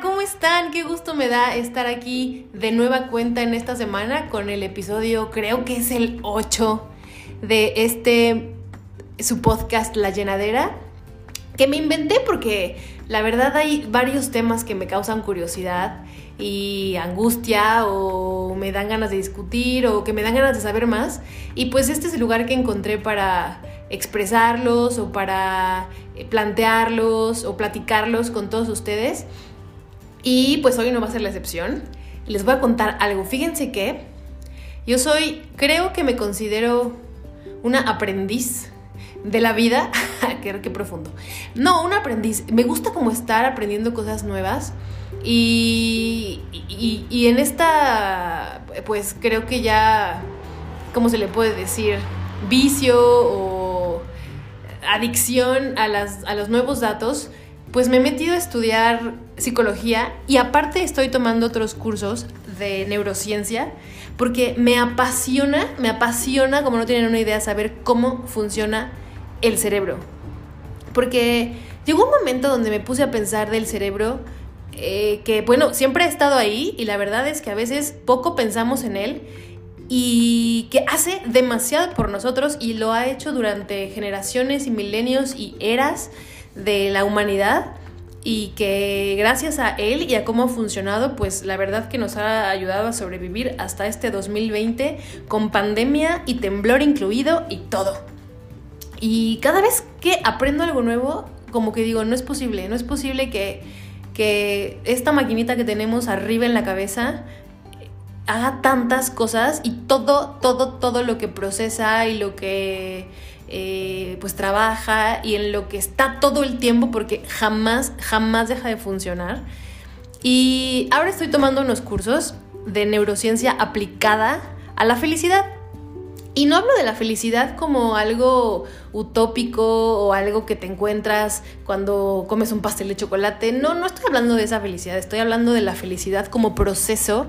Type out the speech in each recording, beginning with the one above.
¿cómo están? Qué gusto me da estar aquí de nueva cuenta en esta semana con el episodio, creo que es el 8 de este, su podcast La Llenadera, que me inventé porque la verdad hay varios temas que me causan curiosidad y angustia o me dan ganas de discutir o que me dan ganas de saber más. Y pues este es el lugar que encontré para expresarlos o para eh, plantearlos o platicarlos con todos ustedes. Y pues hoy no va a ser la excepción. Les voy a contar algo. Fíjense que yo soy, creo que me considero una aprendiz de la vida. qué, qué profundo. No, un aprendiz. Me gusta como estar aprendiendo cosas nuevas. Y, y, y, en esta, pues creo que ya, ¿cómo se le puede decir? Vicio o adicción a, las, a los nuevos datos, pues me he metido a estudiar psicología y aparte estoy tomando otros cursos de neurociencia porque me apasiona, me apasiona, como no tienen una idea, saber cómo funciona el cerebro. Porque llegó un momento donde me puse a pensar del cerebro eh, que, bueno, siempre ha estado ahí y la verdad es que a veces poco pensamos en él y que hace demasiado por nosotros y lo ha hecho durante generaciones y milenios y eras de la humanidad y que gracias a él y a cómo ha funcionado, pues la verdad que nos ha ayudado a sobrevivir hasta este 2020 con pandemia y temblor incluido y todo. Y cada vez que aprendo algo nuevo, como que digo, no es posible, no es posible que, que esta maquinita que tenemos arriba en la cabeza haga tantas cosas y todo, todo, todo lo que procesa y lo que eh, pues trabaja y en lo que está todo el tiempo porque jamás, jamás deja de funcionar. Y ahora estoy tomando unos cursos de neurociencia aplicada a la felicidad. Y no hablo de la felicidad como algo utópico o algo que te encuentras cuando comes un pastel de chocolate. No, no estoy hablando de esa felicidad, estoy hablando de la felicidad como proceso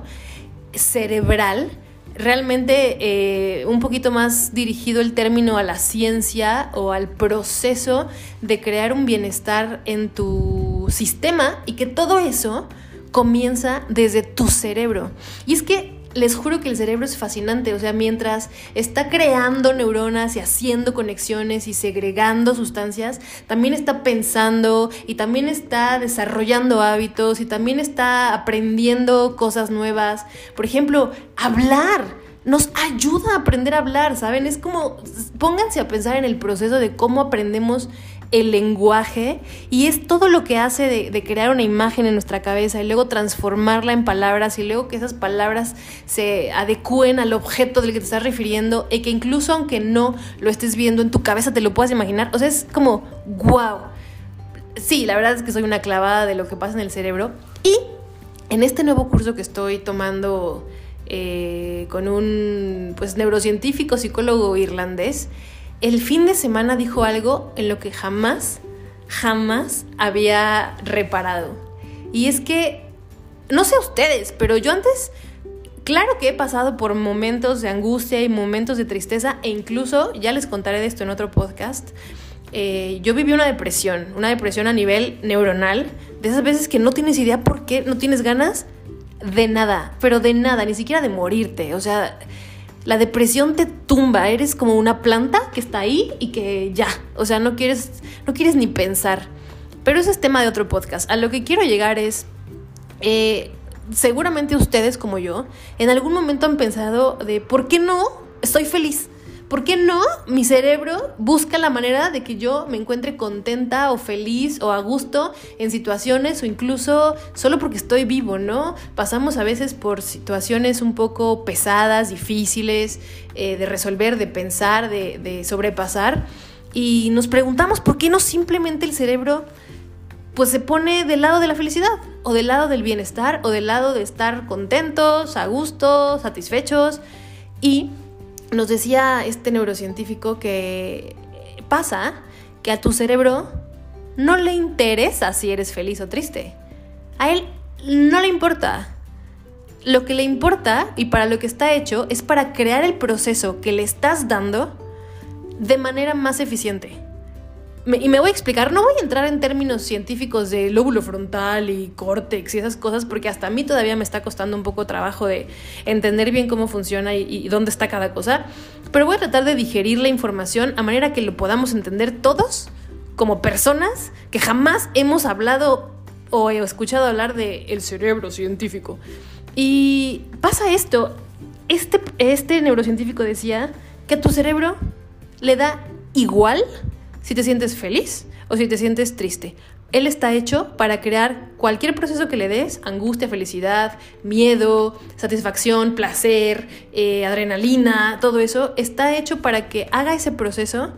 cerebral realmente eh, un poquito más dirigido el término a la ciencia o al proceso de crear un bienestar en tu sistema y que todo eso comienza desde tu cerebro. Y es que les juro que el cerebro es fascinante, o sea, mientras está creando neuronas y haciendo conexiones y segregando sustancias, también está pensando y también está desarrollando hábitos y también está aprendiendo cosas nuevas. Por ejemplo, hablar nos ayuda a aprender a hablar, ¿saben? Es como, pónganse a pensar en el proceso de cómo aprendemos el lenguaje y es todo lo que hace de, crear una imagen en nuestra cabeza y luego transformarla en palabras y luego que esas palabras se adecúen al objeto del que te estás refiriendo y que incluso aunque no lo estés viendo en tu cabeza te lo puedas imaginar. O sea, es como, wow. Sí, la verdad es que soy una clavada de lo que pasa en el cerebro y en este nuevo curso que estoy tomando eh, con un pues, neurocientífico, psicólogo irlandés, el fin de semana dijo algo en lo que jamás, jamás había reparado. Y es que, no sé ustedes, pero yo antes, claro que he pasado por momentos de angustia y momentos de tristeza, e incluso, ya les contaré de esto en otro podcast, eh, yo viví una depresión, una depresión a nivel neuronal, de esas veces que no tienes idea por qué, no tienes ganas de nada, pero de nada, ni siquiera de morirte, o sea la depresión te tumba, eres como una planta que está ahí y que ya, o sea, no quieres, no quieres ni pensar. Pero ese es tema de otro podcast. A lo que quiero llegar es, eh, seguramente ustedes como yo, en algún momento han pensado de, ¿por qué no estoy feliz? ¿Por qué no mi cerebro busca la manera de que yo me encuentre contenta o feliz o a gusto en situaciones o incluso solo porque estoy vivo, ¿no? Pasamos a veces por situaciones un poco pesadas, difíciles eh, de resolver, de pensar, de, de sobrepasar. Y nos preguntamos por qué no simplemente el cerebro pues se pone del lado de la felicidad o del lado del bienestar o del lado de estar contentos, a gusto, satisfechos. Y nos decía este neurocientífico que pasa que a tu cerebro no le interesa si eres feliz o triste. A él no le importa. Lo que le importa y para lo que está hecho es para crear el proceso que le estás dando de manera más eficiente. Y me voy a explicar, no voy a entrar en términos científicos de lóbulo frontal y córtex y esas cosas, porque hasta a mí todavía me está costando un poco trabajo de entender bien cómo funciona y, dónde está cada cosa, pero voy a tratar de digerir la información a manera que lo podamos entender todos como personas que jamás hemos hablado o he escuchado hablar de el cerebro científico. Y pasa esto, este, este neurocientífico decía que tu cerebro le da igual si te sientes feliz o si te sientes triste. Él está hecho para crear cualquier proceso que le des, angustia, felicidad, miedo, satisfacción, placer, eh, adrenalina, todo eso, está hecho para que haga ese proceso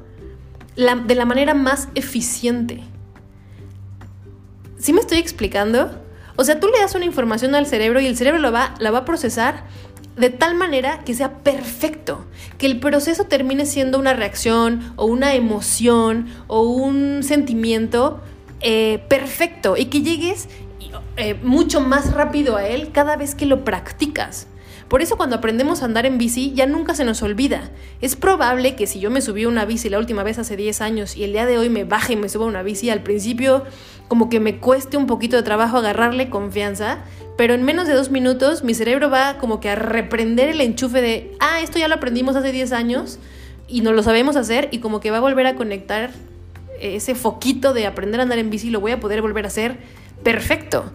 de la manera más eficiente. ¿Sí me estoy explicando? O sea, tú le das una información al cerebro y el cerebro va, la va a procesar de tal manera que sea perfecto, que el proceso termine siendo una reacción o una emoción o un sentimiento eh, perfecto y que llegues eh, mucho más rápido a él cada vez que lo practicas. Por eso cuando aprendemos a andar en bici ya nunca se nos olvida. Es probable que si yo me subí a una bici la última vez hace 10 años y el día de hoy me baje y me suba a una bici, al principio como que me cueste un poquito de trabajo agarrarle confianza, pero en menos de dos minutos mi cerebro va como que a reprender el enchufe de, ah, esto ya lo aprendimos hace 10 años y no lo sabemos hacer y como que va a volver a conectar ese foquito de aprender a andar en bici, lo voy a poder volver a hacer perfecto.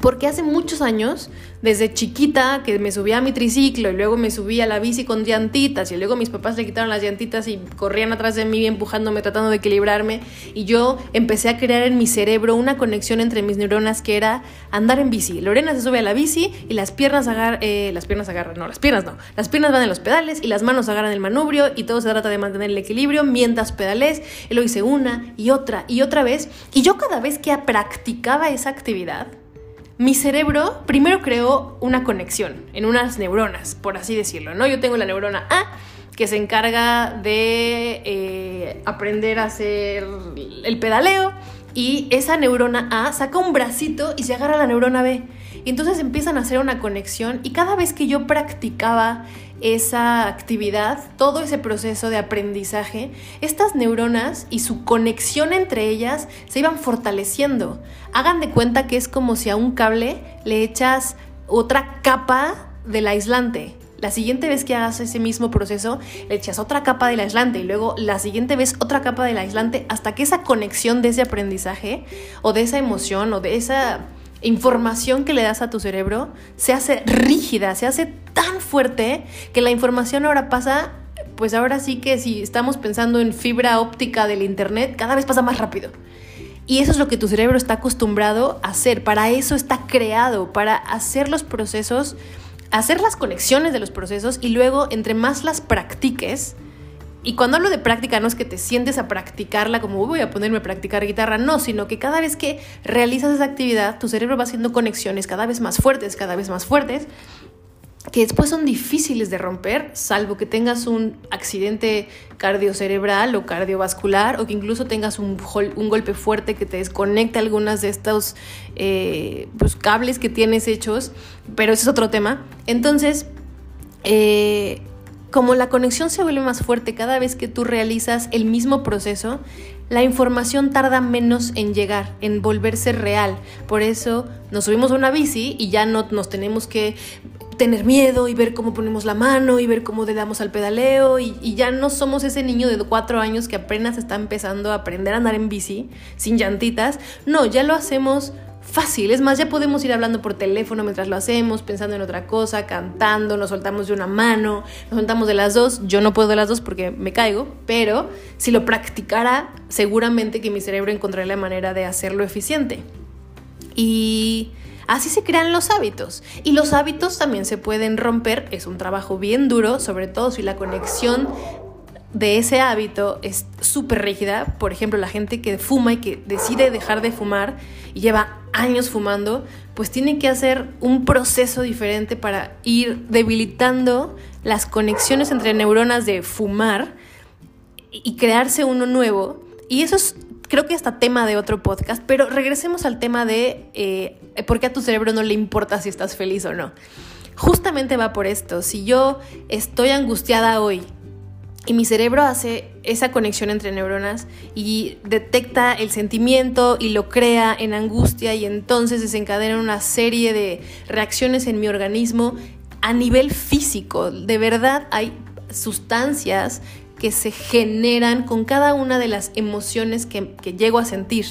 Porque hace muchos años, desde chiquita, que me subía a mi triciclo y luego me subía a la bici con llantitas y luego mis papás le quitaron las llantitas y corrían atrás de mí empujándome, tratando de equilibrarme y yo empecé a crear en mi cerebro una conexión entre mis neuronas que era andar en bici. Lorena se sube a la bici y las piernas agarran, eh, las piernas agarran, no, las piernas no, las piernas van en los pedales y las manos agarran el manubrio y todo se trata de mantener el equilibrio mientras pedales. Y lo hice una y otra y otra vez y yo cada vez que practicaba esa actividad, mi cerebro primero creó una conexión en unas neuronas, por así decirlo, ¿no? Yo tengo la neurona A que se encarga de eh, aprender a hacer el pedaleo y esa neurona A saca un bracito y se agarra a la neurona B. Y entonces empiezan a hacer una conexión y cada vez que yo practicaba esa actividad, todo ese proceso de aprendizaje, estas neuronas y su conexión entre ellas se iban fortaleciendo. Hagan de cuenta que es como si a un cable le echas otra capa del aislante. La siguiente vez que hagas ese mismo proceso, le echas otra capa del aislante y luego la siguiente vez otra capa del aislante hasta que esa conexión de ese aprendizaje o de esa emoción o de esa información que le das a tu cerebro se hace rígida, se hace tan fuerte que la información ahora pasa, pues ahora sí que si estamos pensando en fibra óptica del Internet, cada vez pasa más rápido. Y eso es lo que tu cerebro está acostumbrado a hacer, para eso está creado, para hacer los procesos, hacer las conexiones de los procesos y luego entre más las practiques, y cuando hablo de práctica no es que te sientes a practicarla como voy a ponerme a practicar guitarra, no, sino que cada vez que realizas esa actividad, tu cerebro va haciendo conexiones cada vez más fuertes, cada vez más fuertes, que después son difíciles de romper, salvo que tengas un accidente cardiocerebral o cardiovascular, o que incluso tengas un, golpe fuerte que te desconecte algunas de estos eh, pues, cables que tienes hechos, pero ese es otro tema. Entonces, eh, como la conexión se vuelve más fuerte cada vez que tú realizas el mismo proceso, la información tarda menos en llegar, en volverse real. Por eso nos subimos a una bici y ya no nos tenemos que tener miedo y ver cómo ponemos la mano y ver cómo le damos al pedaleo y, y, ya no somos ese niño de cuatro años que apenas está empezando a aprender a andar en bici sin llantitas. No, ya lo hacemos fácil. Es más, ya podemos ir hablando por teléfono mientras lo hacemos, pensando en otra cosa, cantando, nos soltamos de una mano, nos soltamos de las dos. Yo no puedo de las dos porque me caigo, pero si lo practicara, seguramente que mi cerebro encontraría la manera de hacerlo eficiente. Y así se crean los hábitos. Y los hábitos también se pueden romper. Es un trabajo bien duro, sobre todo si la conexión de ese hábito es súper rígida. Por ejemplo, la gente que fuma y que decide dejar de fumar y lleva años fumando, pues tiene que hacer un proceso diferente para ir debilitando las conexiones entre neuronas de fumar y crearse uno nuevo. Y eso es, creo que hasta tema de otro podcast, pero regresemos al tema de eh, por qué a tu cerebro no le importa si estás feliz o no. Justamente va por esto. Si yo estoy angustiada hoy Y mi cerebro hace esa conexión entre neuronas y detecta el sentimiento y lo crea en angustia y entonces desencadena una serie de reacciones en mi organismo a nivel físico. De verdad hay sustancias que se generan con cada una de las emociones que, que llego a sentir.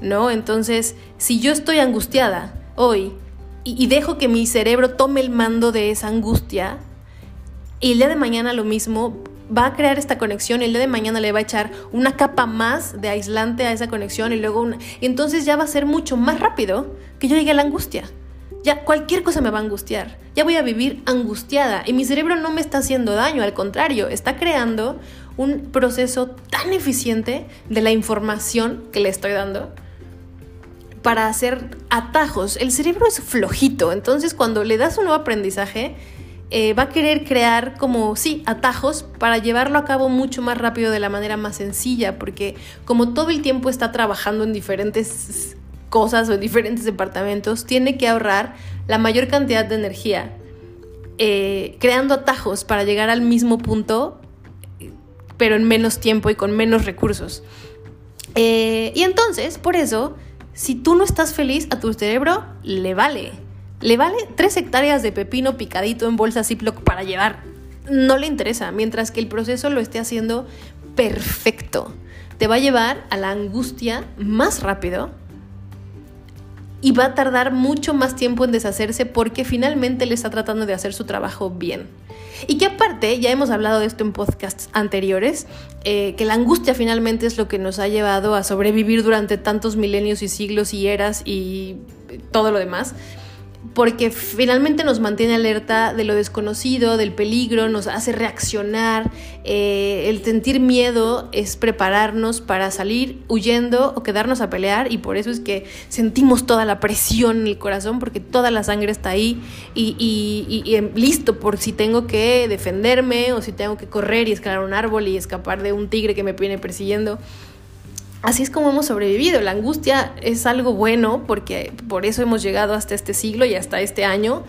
¿No? Entonces, si yo estoy angustiada hoy y, dejo que mi cerebro tome el mando de esa angustia, y el día de mañana lo mismo, va a crear esta conexión, el día de mañana le va a echar una capa más de aislante a esa conexión y luego una... Y entonces ya va a ser mucho más rápido que yo llegue a la angustia. Ya cualquier cosa me va a angustiar. Ya voy a vivir angustiada y mi cerebro no me está haciendo daño, al contrario, está creando un proceso tan eficiente de la información que le estoy dando para hacer atajos. El cerebro es flojito, entonces cuando le das un nuevo aprendizaje, eh, va a querer crear como, sí, atajos para llevarlo a cabo mucho más rápido de la manera más sencilla, porque como todo el tiempo está trabajando en diferentes cosas o en diferentes departamentos, tiene que ahorrar la mayor cantidad de energía, eh, creando atajos para llegar al mismo punto, pero en menos tiempo y con menos recursos. Eh, y entonces, por eso, si tú no estás feliz, a tu cerebro le vale le vale tres hectáreas de pepino picadito en bolsa Ziploc para llevar. No le interesa, mientras que el proceso lo esté haciendo perfecto. Te va a llevar a la angustia más rápido y va a tardar mucho más tiempo en deshacerse porque finalmente le está tratando de hacer su trabajo bien. Y que aparte, ya hemos hablado de esto en podcasts anteriores, eh, que la angustia finalmente es lo que nos ha llevado a sobrevivir durante tantos milenios y siglos y eras y todo lo demás porque finalmente nos mantiene alerta de lo desconocido, del peligro, nos hace reaccionar. Eh, el sentir miedo es prepararnos para salir huyendo o quedarnos a pelear y por eso es que sentimos toda la presión en el corazón porque toda la sangre está ahí y, em, listo por si tengo que defenderme o si tengo que correr y escalar un árbol y escapar de un tigre que me viene persiguiendo así es como hemos sobrevivido. La angustia es algo bueno porque por eso hemos llegado hasta este siglo y hasta este año,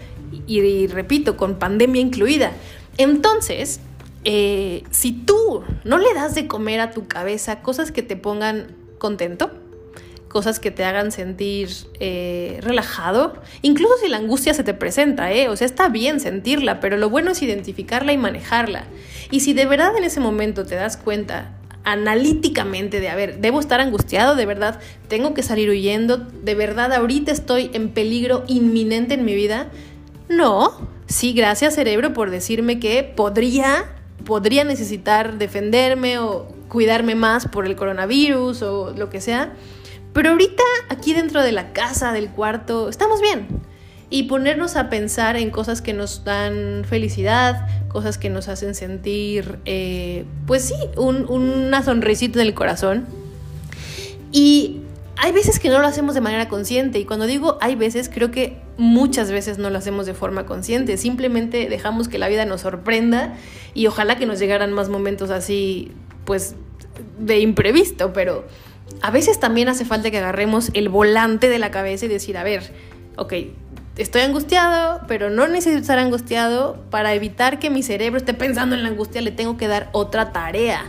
y, repito, con pandemia incluida. Entonces, eh, si tú no le das de comer a tu cabeza cosas que te pongan contento, cosas que te hagan sentir eh, relajado, incluso si la angustia se te presenta, ¿eh? o sea, está bien sentirla, pero lo bueno es identificarla y manejarla. Y si de verdad en ese momento te das cuenta analíticamente de, a ver, debo estar angustiado, de verdad, tengo que salir huyendo, de verdad, ahorita estoy en peligro inminente en mi vida. No, sí, gracias cerebro por decirme que podría, podría necesitar defenderme o cuidarme más por el coronavirus o lo que sea. Pero ahorita aquí dentro de la casa, del cuarto, estamos bien y ponernos a pensar en cosas que nos dan felicidad, cosas que nos hacen sentir, eh, pues sí, una sonrisita en el corazón. Y hay veces que no lo hacemos de manera consciente y cuando digo hay veces, creo que muchas veces no lo hacemos de forma consciente, simplemente dejamos que la vida nos sorprenda y ojalá que nos llegaran más momentos así, pues de imprevisto, pero a veces también hace falta que agarremos el volante de la cabeza y decir, a ver, ok, estoy angustiado, pero no necesito estar angustiado. Para evitar que mi cerebro esté pensando en la angustia, le tengo que dar otra tarea.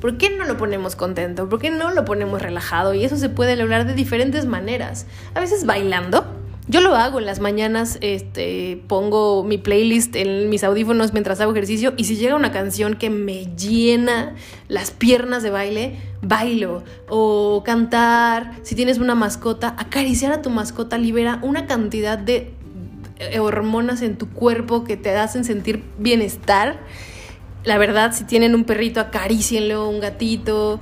¿Por qué no lo ponemos contento? ¿Por qué no lo ponemos relajado? Y eso se puede lograr de diferentes maneras. A veces bailando. Yo lo hago en las mañanas, este, pongo mi playlist en mis audífonos mientras hago ejercicio y si llega una canción que me llena las piernas de baile, bailo. O cantar, si tienes una mascota, acariciar a tu mascota libera una cantidad de eh, hormonas en tu cuerpo que te hacen sentir bienestar. La verdad, si tienen un perrito, acarícienlo, un gatito,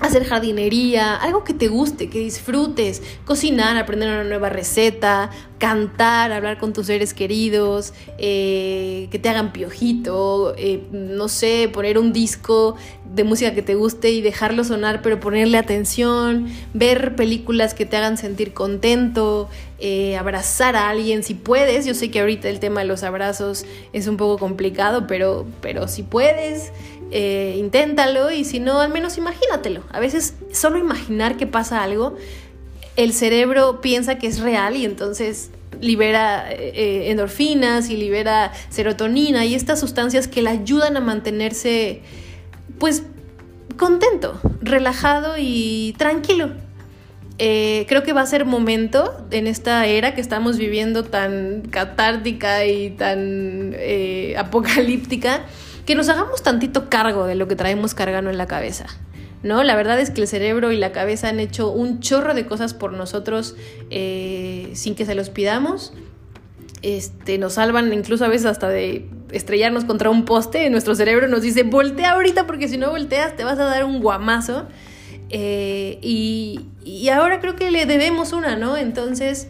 hacer jardinería, algo que te guste, que disfrutes, cocinar, aprender una nueva receta, cantar, hablar con tus seres queridos, eh, que te hagan piojito, eh, no sé, poner un disco de música que te guste y dejarlo sonar, pero ponerle atención, ver películas que te hagan sentir contento, eh, abrazar a alguien si puedes. Yo sé que ahorita el tema de los abrazos es un poco complicado, pero, pero si puedes. Inténtalo y si no, al menos imagínatelo. A veces solo imaginar que pasa algo el cerebro piensa que es real y entonces libera eh, endorfinas y libera serotonina y estas sustancias que le ayudan a mantenerse pues contento, relajado y tranquilo. Eh, creo que va a ser momento en esta era que estamos viviendo tan catártica y tan eh, apocalíptica que nos hagamos tantito cargo de lo que traemos cargando en la cabeza. ¿no? La verdad es que el cerebro y la cabeza han hecho un chorro de cosas por nosotros eh, sin que se los pidamos. Este, nos salvan incluso a veces hasta de estrellarnos contra un poste. Nuestro cerebro nos dice, voltea ahorita porque si no volteas te vas a dar un guamazo. Eh, y, y ahora creo que le debemos una, ¿no? Entonces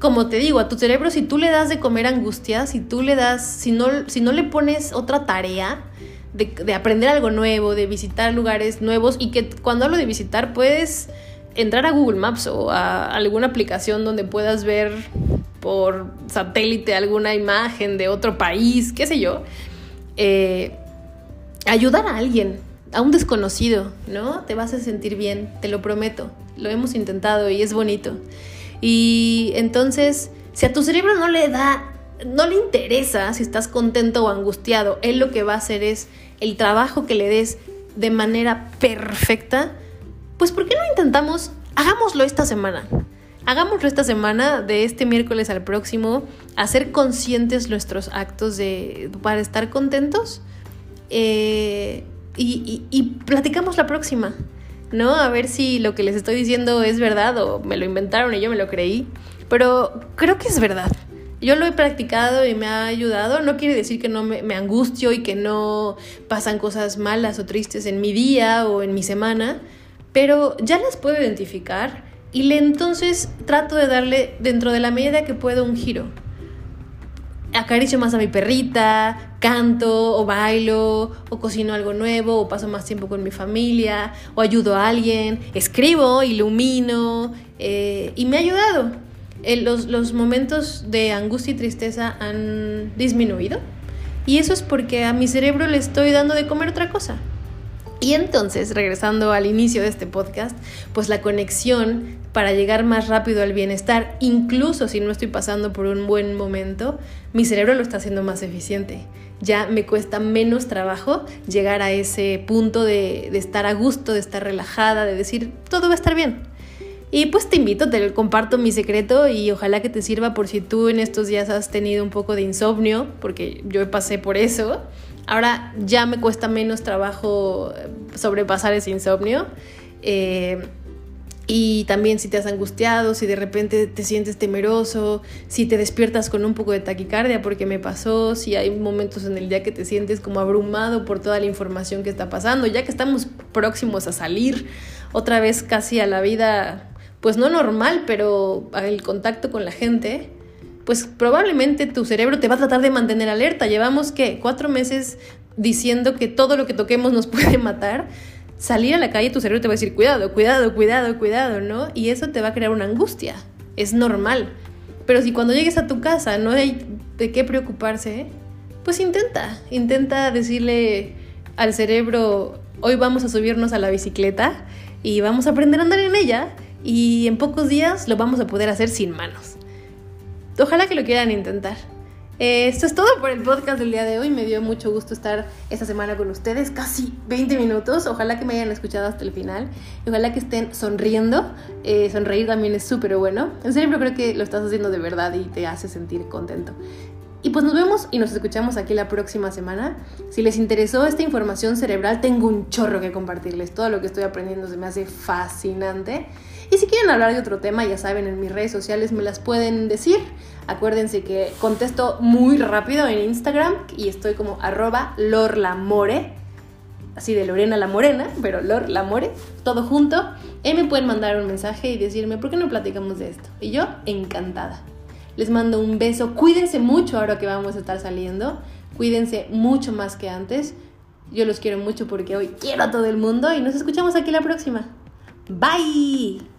como te digo, a tu cerebro, si tú le das de comer angustia, si tú le das, si no, si no le pones otra tarea, de, aprender algo nuevo, de visitar lugares nuevos y que cuando hablo de visitar puedes entrar a Google Maps o a alguna aplicación donde puedas ver por satélite alguna imagen de otro país, qué sé yo, eh, ayudar a alguien, a un desconocido, ¿no? Te vas a sentir bien, te lo prometo, lo hemos intentado y es bonito. Y entonces, si a tu cerebro no le da no le interesa si estás contento o angustiado. Él lo que va a hacer es el trabajo que le des de manera perfecta. Pues ¿por qué no intentamos? Hagámoslo esta semana. Hagámoslo esta semana, de este miércoles al próximo, hacer conscientes nuestros actos de, para estar contentos. Eh, y, y platicamos la próxima, ¿no? A ver si lo que les estoy diciendo es verdad o me lo inventaron y yo me lo creí. Pero creo que es verdad. Yo lo he practicado y me ha ayudado. No quiere decir que no me, angustio y que no pasan cosas malas o tristes en mi día o en mi semana, pero ya las puedo identificar y le, entonces trato de darle dentro de la medida que puedo un giro. Acaricio más a mi perrita, canto o bailo o cocino algo nuevo o paso más tiempo con mi familia o ayudo a alguien, escribo, ilumino eh, y me ha ayudado los, momentos de angustia y tristeza han disminuido. Y eso es porque a mi cerebro le estoy dando de comer otra cosa. Y entonces, regresando al inicio de este podcast, pues la conexión para llegar más rápido al bienestar, incluso si no estoy pasando por un buen momento, mi cerebro lo está haciendo más eficiente. Ya me cuesta menos trabajo llegar a ese punto de, estar a gusto, de estar relajada, de decir, todo va a estar bien. Y pues te invito, te comparto mi secreto y ojalá que te sirva por si tú en estos días has tenido un poco de insomnio, porque yo pasé por eso. Ahora ya me cuesta menos trabajo eh, sobrepasar ese insomnio. Eh, y también si te has angustiado, si de repente te sientes temeroso, si te despiertas con un poco de taquicardia porque me pasó, si hay momentos en el día que te sientes como abrumado por toda la información que está pasando, ya que estamos próximos a salir otra vez casi a la vida pues no normal, pero el contacto con la gente, pues probablemente tu cerebro te va a tratar de mantener alerta. Llevamos, ¿qué? Cuatro meses diciendo que todo lo que toquemos nos puede matar. Salir a la calle, tu cerebro te va a decir, cuidado, cuidado, cuidado, cuidado, ¿no? Y eso te va a crear una angustia. Es normal. Pero si cuando llegues a tu casa no hay de qué preocuparse, pues intenta, intenta decirle al cerebro, hoy vamos a subirnos a la bicicleta y vamos a aprender a andar en ella y en pocos días lo vamos a poder hacer sin manos. Ojalá que lo quieran intentar. Eh, esto es todo por el podcast del día de hoy. Me dio mucho gusto estar esta semana con ustedes, casi 20 minutos. Ojalá que me hayan escuchado hasta el final. Ojalá que estén sonriendo. Eh, sonreír también es súper bueno. En serio, creo que lo estás haciendo de verdad y te hace sentir contento. Y pues nos vemos y nos escuchamos aquí la próxima semana. Si les interesó esta información cerebral, tengo un chorro que compartirles. Todo lo que estoy aprendiendo se me hace fascinante. Y si quieren hablar de otro tema, ya saben, en mis redes sociales me las pueden decir. Acuérdense que contesto muy rápido en Instagram y estoy como arroba lorlamore, así de Lorena la Morena, pero Lor Lamore, todo junto. Y me pueden mandar un mensaje y decirme, ¿por qué no platicamos de esto? Y yo, encantada. Les mando un beso. Cuídense mucho ahora que vamos a estar saliendo. Cuídense mucho más que antes. Yo los quiero mucho porque hoy quiero a todo el mundo y nos escuchamos aquí la próxima. Bye.